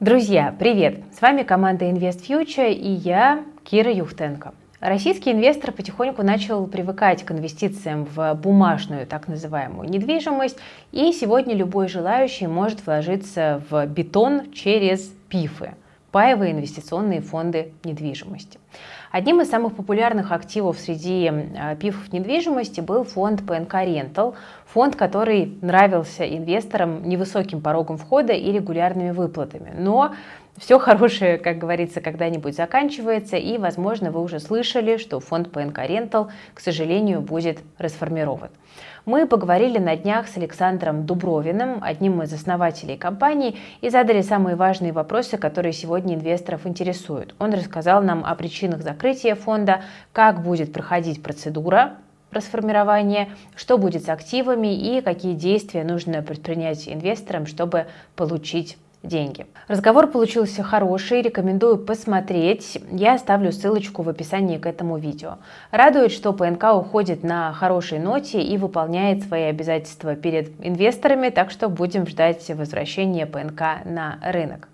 Друзья, привет! С вами команда Invest Future и я, Кира Юхтенко. Российский инвестор потихоньку начал привыкать к инвестициям в бумажную, так называемую, недвижимость, и сегодня любой желающий может вложиться в бетон через ПИФы – паевые инвестиционные фонды недвижимости. Одним из самых популярных активов среди э, пифов недвижимости был фонд ПНК Рентал, фонд, который нравился инвесторам невысоким порогом входа и регулярными выплатами. Но все хорошее, как говорится, когда-нибудь заканчивается, и, возможно, вы уже слышали, что фонд ПНК Рентал, к сожалению, будет расформирован. Мы поговорили на днях с Александром Дубровиным, одним из основателей компании, и задали самые важные вопросы, которые сегодня инвесторов интересуют. Он рассказал нам о причинах закрытия фонда, как будет проходить процедура расформирования, что будет с активами и какие действия нужно предпринять инвесторам, чтобы получить деньги. Разговор получился хороший, рекомендую посмотреть. Я оставлю ссылочку в описании к этому видео. Радует, что ПНК уходит на хорошей ноте и выполняет свои обязательства перед инвесторами, так что будем ждать возвращения ПНК на рынок.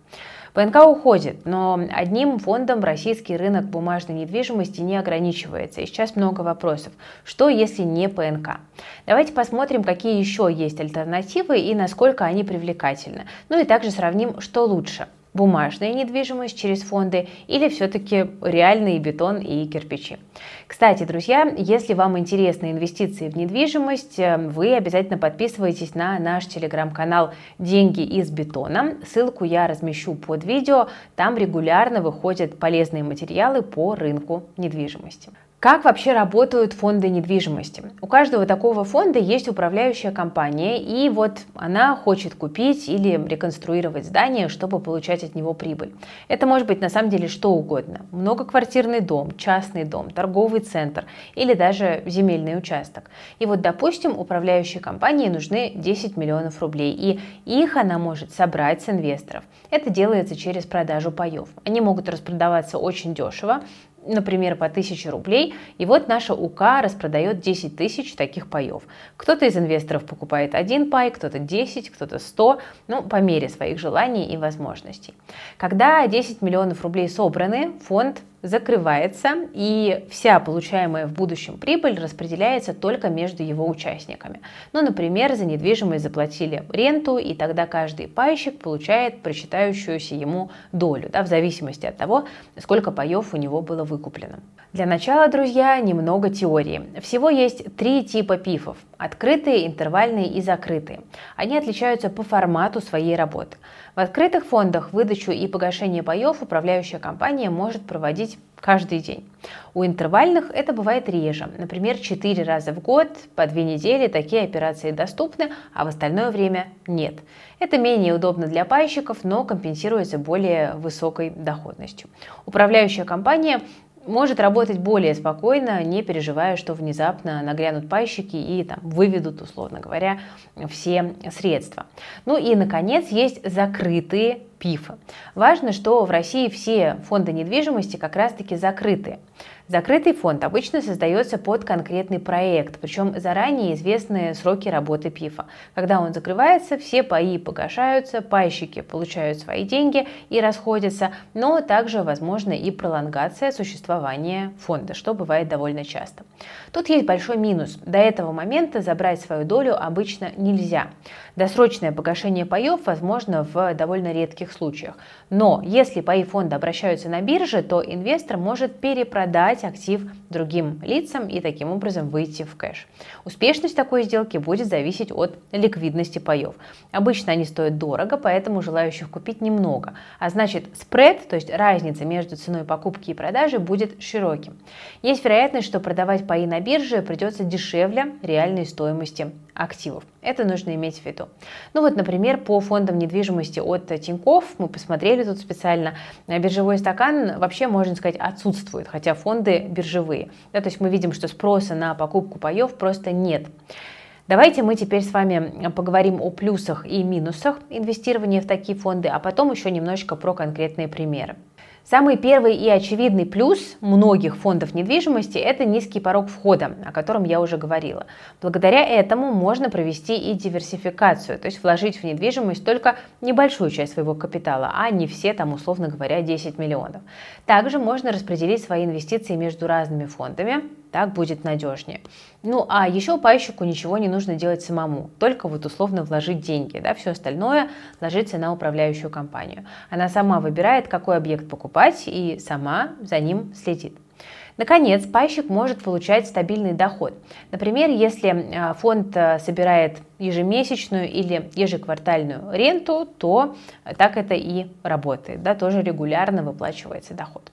ПНК уходит, но одним фондом российский рынок бумажной недвижимости не ограничивается. И сейчас много вопросов. Что, если не ПНК? Давайте посмотрим, какие еще есть альтернативы и насколько они привлекательны. Ну и также сравним, что лучше – бумажная недвижимость через фонды или все-таки реальный бетон и кирпичи. Кстати, друзья, если вам интересны инвестиции в недвижимость, э, вы обязательно подписывайтесь на наш телеграм-канал «Деньги из бетона». Ссылку я размещу под видео. Там регулярно выходят полезные материалы по рынку недвижимости. Как вообще работают фонды недвижимости? У каждого такого фонда есть управляющая компания, и вот она хочет купить или реконструировать здание, чтобы получать от него прибыль. Это может быть на самом деле что угодно. Многоквартирный дом, частный дом, торговый центр или даже земельный участок. И вот, допустим, управляющей компании нужны 10 миллионов рублей, и их она может собрать с инвесторов. Это делается через продажу паев. Они могут распродаваться очень дешево, например, по 1000 рублей, и вот наша УК распродает 10 тысяч таких паев. Кто-то из инвесторов покупает один пай, кто-то 10, кто-то 100, ну, по мере своих желаний и возможностей. Когда 10 миллионов рублей собраны, фонд закрывается, и вся получаемая в будущем прибыль распределяется только между его участниками. Ну, например, за недвижимость заплатили ренту, и тогда каждый пайщик получает прочитающуюся ему долю, да, в зависимости от того, сколько паев у него было выкуплено. Для начала, друзья, немного теории. Всего есть три типа пифов – открытые, интервальные и закрытые. Они отличаются по формату своей работы. В открытых фондах выдачу и погашение паев управляющая компания может проводить каждый день. У интервальных это бывает реже. Например, 4 раза в год, по 2 недели такие операции доступны, а в остальное время нет. Это менее удобно для пайщиков, но компенсируется более высокой доходностью. Управляющая компания может работать более спокойно, не переживая, что внезапно нагрянут пайщики и там, выведут, условно говоря, все средства. Ну и, наконец, есть закрытые ПИФы. Важно, что в России все фонды недвижимости как раз-таки закрытые. Закрытый фонд обычно создается под конкретный проект, причем заранее известны сроки работы ПИФа. Когда он закрывается, все паи погашаются, пайщики получают свои деньги и расходятся, но также возможно и пролонгация существования фонда, что бывает довольно часто. Тут есть большой минус. До этого момента забрать свою долю обычно нельзя. Досрочное погашение паев возможно в довольно редких случаях. Но если паи фонда обращаются на бирже, то инвестор может перепродать актив другим лицам и таким образом выйти в кэш. Успешность такой сделки будет зависеть от ликвидности паев. Обычно они стоят дорого, поэтому желающих купить немного. А значит, спред, то есть разница между ценой покупки и продажи, будет широким. Есть вероятность, что продавать паи на бирже придется дешевле реальной стоимости активов. Это нужно иметь в виду. Ну вот, например, по фондам недвижимости от Тинькофф, мы посмотрели тут специально, биржевой стакан вообще, можно сказать, отсутствует, хотя фонды биржевые. Да, то есть мы видим, что спроса на покупку паев просто нет. Давайте мы теперь с вами поговорим о плюсах и минусах инвестирования в такие фонды, а потом еще немножечко про конкретные примеры. Самый первый и очевидный плюс многих фондов недвижимости – это низкий порог входа, о котором я уже говорила. Благодаря этому можно провести и диверсификацию, то есть вложить в недвижимость только небольшую часть своего капитала, а не все, там, условно говоря, 10 миллионов. Также можно распределить свои инвестиции между разными фондами, так будет надежнее. Ну, а еще пайщику ничего не нужно делать самому, только вот условно вложить деньги, да, все остальное ложится на управляющую компанию. Она сама выбирает, какой объект покупать и сама за ним следит. Наконец, пайщик может получать стабильный доход. Например, если э, фонд э, собирает ежемесячную или ежеквартальную ренту, то так это и работает, да, тоже регулярно выплачивается доход.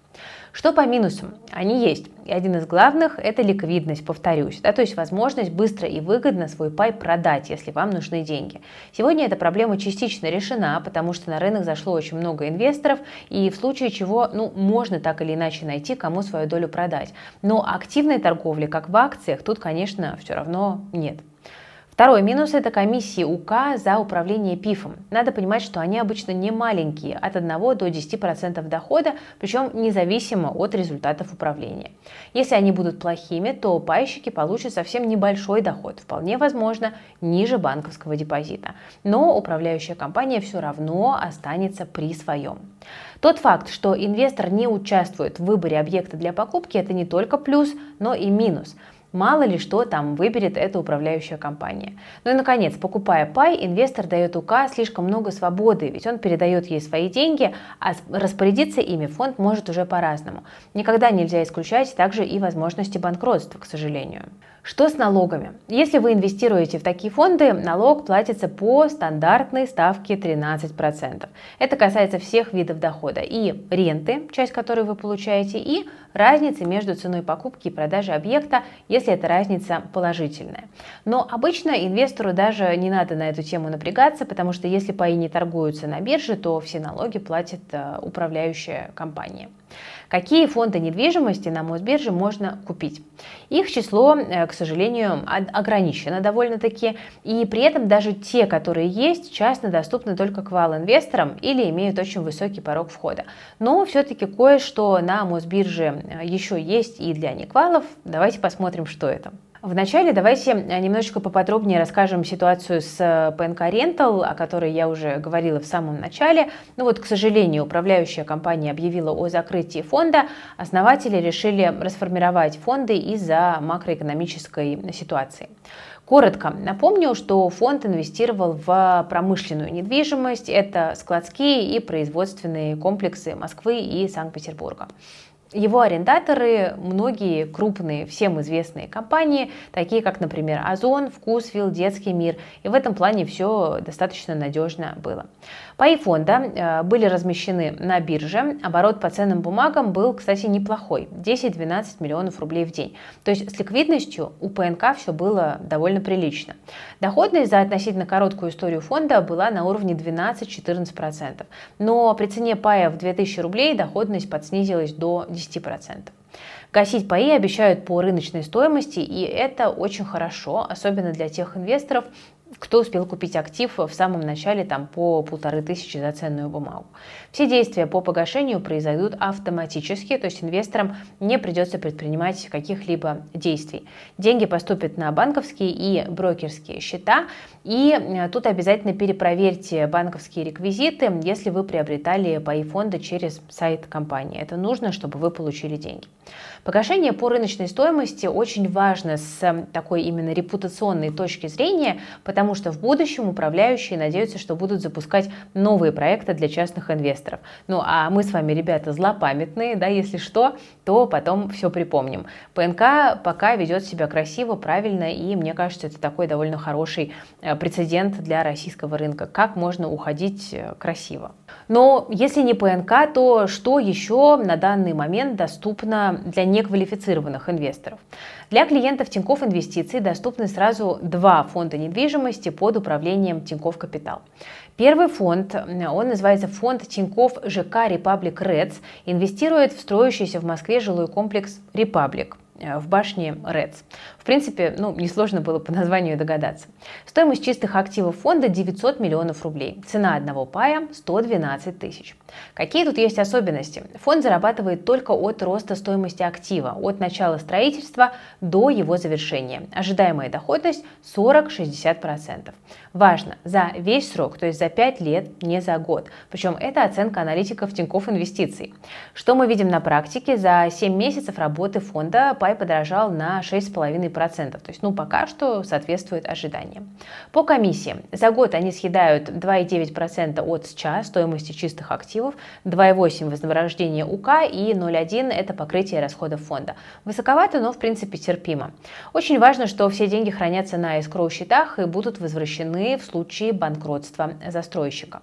Что по минусам? Они есть. И один из главных – это ликвидность, повторюсь. Да, то есть возможность быстро и выгодно свой пай продать, если вам нужны деньги. Сегодня эта проблема частично решена, потому что на рынок зашло очень много инвесторов, и в случае чего ну, можно так или иначе найти, кому свою долю продать. Но активной торговли, как в акциях, тут, конечно, все равно нет. Второй минус – это комиссии УК за управление ПИФом. Надо понимать, что они обычно не маленькие, от 1 до 10% дохода, причем независимо от результатов управления. Если они будут плохими, то пайщики получат совсем небольшой доход, вполне возможно, ниже банковского депозита. Но управляющая компания все равно останется при своем. Тот факт, что инвестор не участвует в выборе объекта для покупки, это не только плюс, но и минус – Мало ли что там выберет эта управляющая компания. Ну и, наконец, покупая пай, инвестор дает УК слишком много свободы, ведь он передает ей свои деньги, а распорядиться ими фонд может уже по-разному. Никогда нельзя исключать также и возможности банкротства, к сожалению. Что с налогами? Если вы инвестируете в такие фонды, налог платится по стандартной ставке 13%. Это касается всех видов дохода и ренты, часть которой вы получаете, и разницы между ценой покупки и продажи объекта, если эта разница положительная. Но обычно инвестору даже не надо на эту тему напрягаться, потому что если паи не торгуются на бирже, то все налоги платит э, управляющая компания. Какие фонды недвижимости на Мосбирже можно купить? Их число, э, к сожалению, ограничено довольно-таки, и при этом даже те, которые есть, часто доступны только квал-инвесторам или имеют очень высокий порог входа. Но все-таки кое-что на Мосбирже э, еще есть и для неквалов. Давайте посмотрим, что это. Вначале давайте э, немножечко поподробнее расскажем ситуацию с э, ПНК Rental, о которой я уже говорила в самом начале. Ну вот, к сожалению, управляющая компания объявила о закрытии фонда. Основатели решили расформировать фонды из-за макроэкономической ситуации. Коротко напомню, что фонд инвестировал в промышленную недвижимость. Это складские и производственные комплексы Москвы и Санкт-Петербурга. Его арендаторы многие крупные, всем известные компании, такие как, например, Озон, Вкусвилл, Детский мир. И в этом плане все достаточно надежно было. Паи фонда э, были размещены на бирже. Оборот по ценным бумагам был, кстати, неплохой. 10-12 миллионов рублей в день. То есть с ликвидностью у ПНК все было довольно прилично. Доходность за относительно короткую историю фонда была на уровне 12-14%. Но при цене пая в 2000 рублей доходность подснизилась до 10%. Гасить паи обещают по рыночной стоимости, и это очень хорошо, особенно для тех инвесторов, кто успел купить актив в самом начале там, по полторы тысячи за ценную бумагу. Все действия по погашению произойдут автоматически, то есть инвесторам не придется предпринимать каких-либо действий. Деньги поступят на банковские и брокерские счета, и тут обязательно перепроверьте банковские реквизиты, если вы приобретали паи фонда через сайт компании. Это нужно, чтобы вы получили деньги. Погашение по рыночной стоимости очень важно с такой именно репутационной точки зрения, потому что в будущем управляющие надеются, что будут запускать новые проекты для частных инвесторов. Ну а мы с вами, ребята, злопамятные, да, если что, то потом все припомним. ПНК пока ведет себя красиво, правильно, и мне кажется, это такой довольно хороший э, прецедент для российского рынка. Как можно уходить э, красиво? Но если не ПНК, то что еще на данный момент доступно для неквалифицированных инвесторов? Для клиентов Тинькофф Инвестиций доступны сразу два фонда недвижимости под управлением Тинькофф Капитал. Первый фонд, он называется фонд Тинькофф ЖК Репаблик Редс, инвестирует в строящийся в Москве жилой комплекс Репаблик. Э, в башне РЭЦ. В принципе, ну, несложно было по названию догадаться. Стоимость чистых активов фонда 900 миллионов рублей. Цена одного пая 112 тысяч. Какие тут есть особенности? Фонд зарабатывает только от роста стоимости актива, от начала строительства до его завершения. Ожидаемая доходность 40-60%. Важно, за весь срок, то есть за 5 лет, не за год. Причем это оценка аналитиков Тинькофф Инвестиций. Что мы видим на практике? За 7 месяцев работы фонда пай подорожал на 6,5%. То есть, ну, пока что соответствует ожиданиям. По комиссиям. За год они съедают 2,9% от СЧА, стоимости чистых активов, 2,8% вознаграждение УК и 0,1% это покрытие расходов фонда. Высоковато, но в принципе терпимо. Очень важно, что все деньги хранятся на escrow счетах и будут возвращены в случае банкротства застройщика.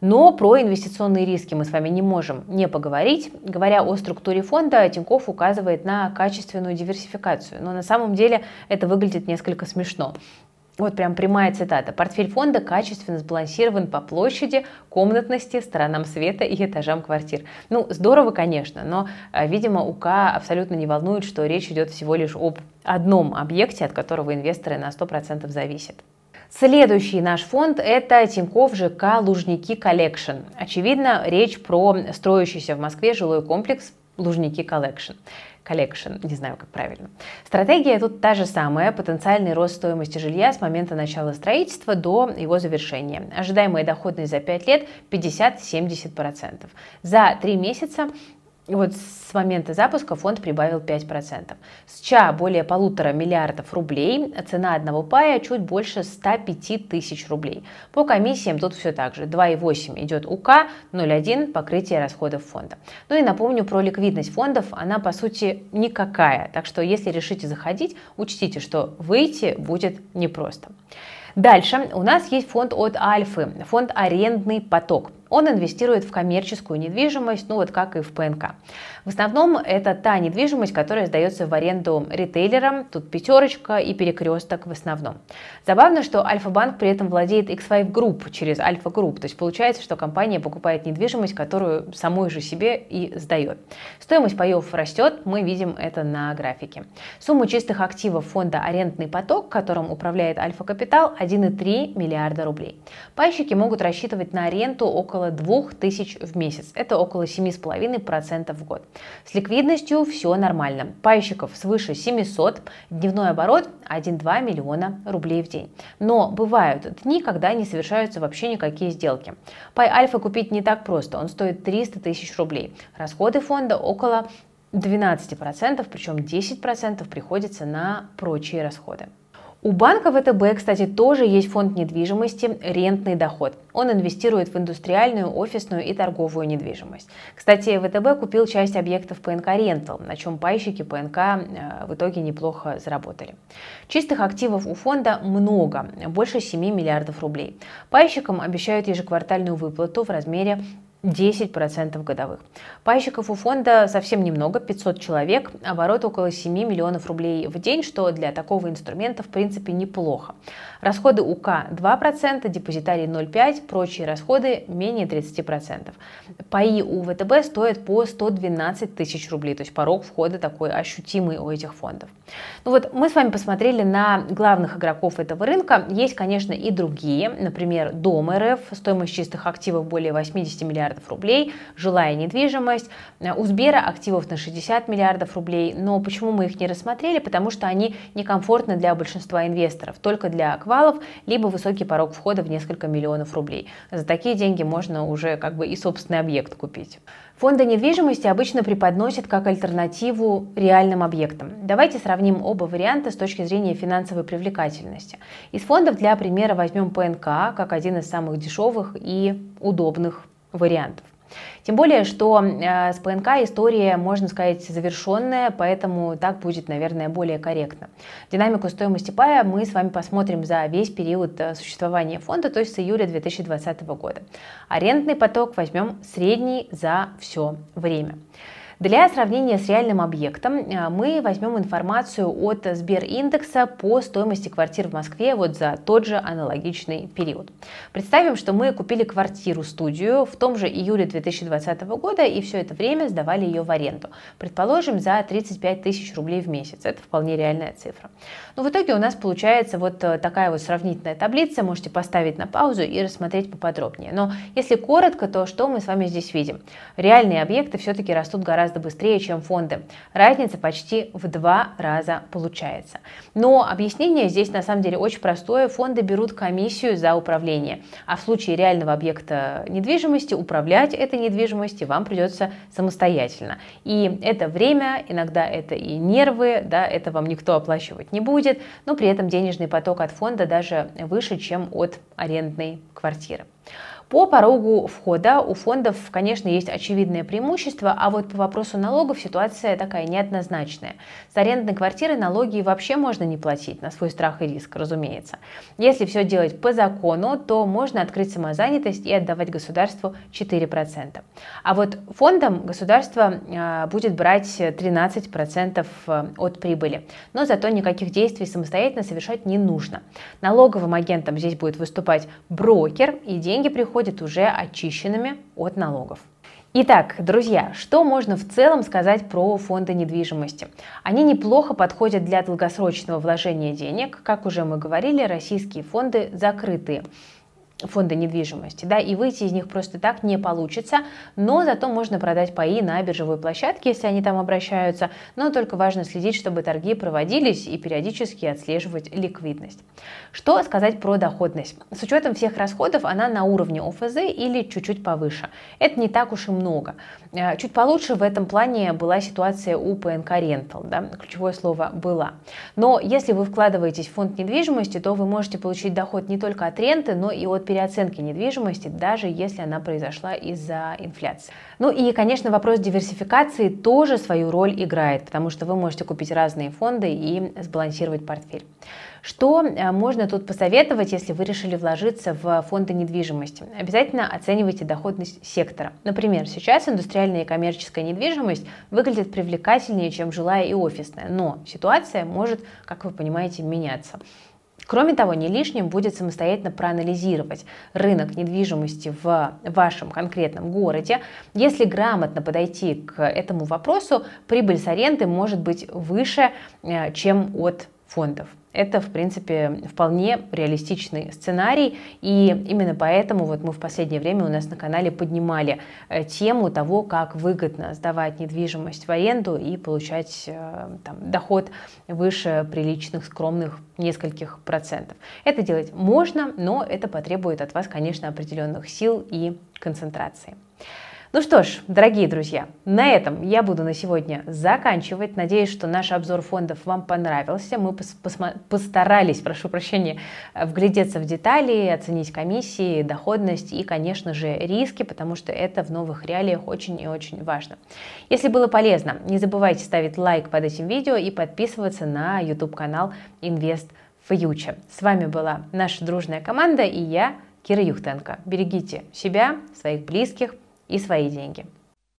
Но про инвестиционные риски мы с вами не можем не поговорить. Говоря о структуре фонда, Тиньков указывает на качественную диверсификацию. Но на самом деле это выглядит несколько смешно. Вот прям прямая цитата. Портфель фонда качественно сбалансирован по площади, комнатности, сторонам света и этажам квартир. Ну, здорово, конечно, но, э, видимо, УК абсолютно не волнует, что речь идет всего лишь об одном объекте, от которого инвесторы на 100% зависят. Следующий наш фонд – это Тинькофф ЖК Лужники Collection. Очевидно, речь про строящийся в Москве жилой комплекс Лужники Collection. Collection, не знаю, как правильно. Стратегия тут та же самая, потенциальный рост стоимости жилья с момента начала строительства до его завершения. Ожидаемая доходность за 5 лет 50-70%. За 3 месяца вот с момента запуска фонд прибавил 5%. С ЧА более полутора миллиардов рублей, цена одного пая чуть больше 105 тысяч рублей. По комиссиям тут все так же. 2,8 идет УК, 0,1 покрытие расходов фонда. Ну и напомню про ликвидность фондов, она по сути никакая. Так что если решите заходить, учтите, что выйти будет непросто. Дальше у нас есть фонд от Альфы, фонд «Арендный поток». Он инвестирует в коммерческую недвижимость, ну вот как и в ПНК. В основном это та недвижимость, которая сдается в аренду ритейлерам, тут пятерочка и перекресток в основном. Забавно, что Альфа-банк при этом владеет X5 Group через Альфа Групп, то есть получается, что компания покупает недвижимость, которую самой же себе и сдает. Стоимость паев растет, мы видим это на графике. Сумма чистых активов фонда «Арендный поток», которым управляет Альфа Капитал, 1,3 миллиарда рублей. Пайщики могут рассчитывать на аренду около около 2000 в месяц. Это около 7,5% в год. С ликвидностью все нормально. Пайщиков свыше 700, дневной оборот 1-2 миллиона рублей в день. Но бывают дни, когда не совершаются вообще никакие сделки. Пай Альфа купить не так просто, он стоит 300 тысяч рублей. Расходы фонда около 12%, причем 10% приходится на прочие расходы. У банка ВТБ, кстати, тоже есть фонд недвижимости «Рентный доход». Он инвестирует в индустриальную, офисную и торговую недвижимость. Кстати, ВТБ купил часть объектов ПНК «Рентал», на чем пайщики ПНК э, в итоге неплохо заработали. Чистых активов у фонда много, больше 7 миллиардов рублей. Пайщикам обещают ежеквартальную выплату в размере 10% годовых. Пайщиков у фонда совсем немного, 500 человек, оборот около 7 миллионов рублей в день, что для такого инструмента в принципе неплохо. Расходы УК 2%, депозитарий 0,5%, прочие расходы менее 30%. Паи у ВТБ стоят по 112 тысяч рублей, то есть порог входа такой ощутимый у этих фондов. Ну вот мы с вами посмотрели на главных игроков этого рынка. Есть, конечно, и другие, например, Дом РФ, стоимость чистых активов более 80 миллиардов рублей, жилая недвижимость, у Сбера активов на 60 миллиардов рублей. Но почему мы их не рассмотрели? Потому что они некомфортны для большинства инвесторов, только для квалов, либо высокий порог входа в несколько миллионов рублей. За такие деньги можно уже как бы и собственный объект купить. Фонды недвижимости обычно преподносят как альтернативу реальным объектам. Давайте сравним оба варианта с точки зрения финансовой привлекательности. Из фондов для примера возьмем ПНК как один из самых дешевых и удобных вариантов. Тем более, что э, с ПНК история, можно сказать, завершенная, поэтому так будет, наверное, более корректно. Динамику стоимости пая мы с вами посмотрим за весь период э, существования фонда, то есть с июля 2020 года. Арендный поток возьмем средний за все время. Для сравнения с реальным объектом э, мы возьмем информацию от Сбериндекса по стоимости квартир в Москве вот за тот же аналогичный период. Представим, что мы купили квартиру-студию в том же июле 2020 года и все это время сдавали ее в аренду. Предположим, за 35 тысяч рублей в месяц. Это вполне реальная цифра. Но в итоге у нас получается вот э, такая вот сравнительная таблица. Можете поставить на паузу и рассмотреть поподробнее. Но если коротко, то что мы с вами здесь видим? Реальные объекты все-таки растут гораздо быстрее, чем фонды. Разница почти в два раза получается. Но объяснение здесь на самом деле очень простое. Фонды берут комиссию за управление. А в случае реального объекта недвижимости управлять этой недвижимостью вам придется самостоятельно. И это время, иногда это и нервы, да, это вам никто оплачивать не будет, но при этом денежный поток от фонда даже выше, чем от арендной квартиры. По порогу входа у фондов, конечно, есть очевидное преимущество, а вот по вопросу налогов ситуация такая неоднозначная. С арендной квартиры налоги вообще можно не платить, на свой страх и риск, разумеется. Если все делать по закону, то можно открыть самозанятость и отдавать государству 4%. А вот фондам государство а, будет брать 13% э, от прибыли. Но зато никаких действий самостоятельно совершать не нужно. Налоговым агентом здесь будет выступать брокер, и деньги приходят приходят уже очищенными от налогов. Итак, друзья, что можно в целом сказать про фонды недвижимости? Они неплохо подходят для долгосрочного вложения денег. Как уже мы говорили, российские фонды закрытые фонда недвижимости, да, и выйти из них просто так не получится, но зато можно продать паи на биржевой площадке, если они там обращаются, но только важно следить, чтобы торги проводились и периодически отслеживать ликвидность. Что сказать про доходность? С учетом всех расходов она на уровне ОФЗ или чуть-чуть повыше. Это не так уж и много. Э, чуть получше в этом плане была ситуация у ПНК Rental, да, ключевое слово «была». Но если вы вкладываетесь в фонд недвижимости, то вы можете получить доход не только от ренты, но и от переоценки недвижимости, даже если она произошла из-за инфляции. Ну и, конечно, вопрос диверсификации тоже свою роль играет, потому что вы можете купить разные фонды и сбалансировать портфель. Что э, можно тут посоветовать, если вы решили вложиться в фонды недвижимости? Обязательно оценивайте доходность сектора. Например, сейчас индустриальная и коммерческая недвижимость выглядит привлекательнее, чем жилая и офисная, но ситуация может, как вы понимаете, меняться. Кроме того, не лишним будет самостоятельно проанализировать рынок недвижимости в вашем конкретном городе. Если грамотно подойти к этому вопросу, прибыль с аренды может быть выше, э, чем от фондов. Это, в принципе, вполне реалистичный сценарий, и именно поэтому вот мы в последнее время у нас на канале поднимали э, тему того, как выгодно сдавать недвижимость в аренду и получать э, там, доход выше приличных, скромных нескольких процентов. Это делать можно, но это потребует от вас, конечно, определенных сил и концентрации. Ну что ж, дорогие друзья, на этом я буду на сегодня заканчивать. Надеюсь, что наш обзор фондов вам понравился. Мы постарались, прошу прощения, вглядеться в детали, оценить комиссии, доходность и, конечно же, риски, потому что это в новых реалиях очень и очень важно. Если было полезно, не забывайте ставить лайк под этим видео и подписываться на YouTube-канал Invest Future. С вами была наша дружная команда и я, Кира Юхтенко. Берегите себя, своих близких, и свои деньги.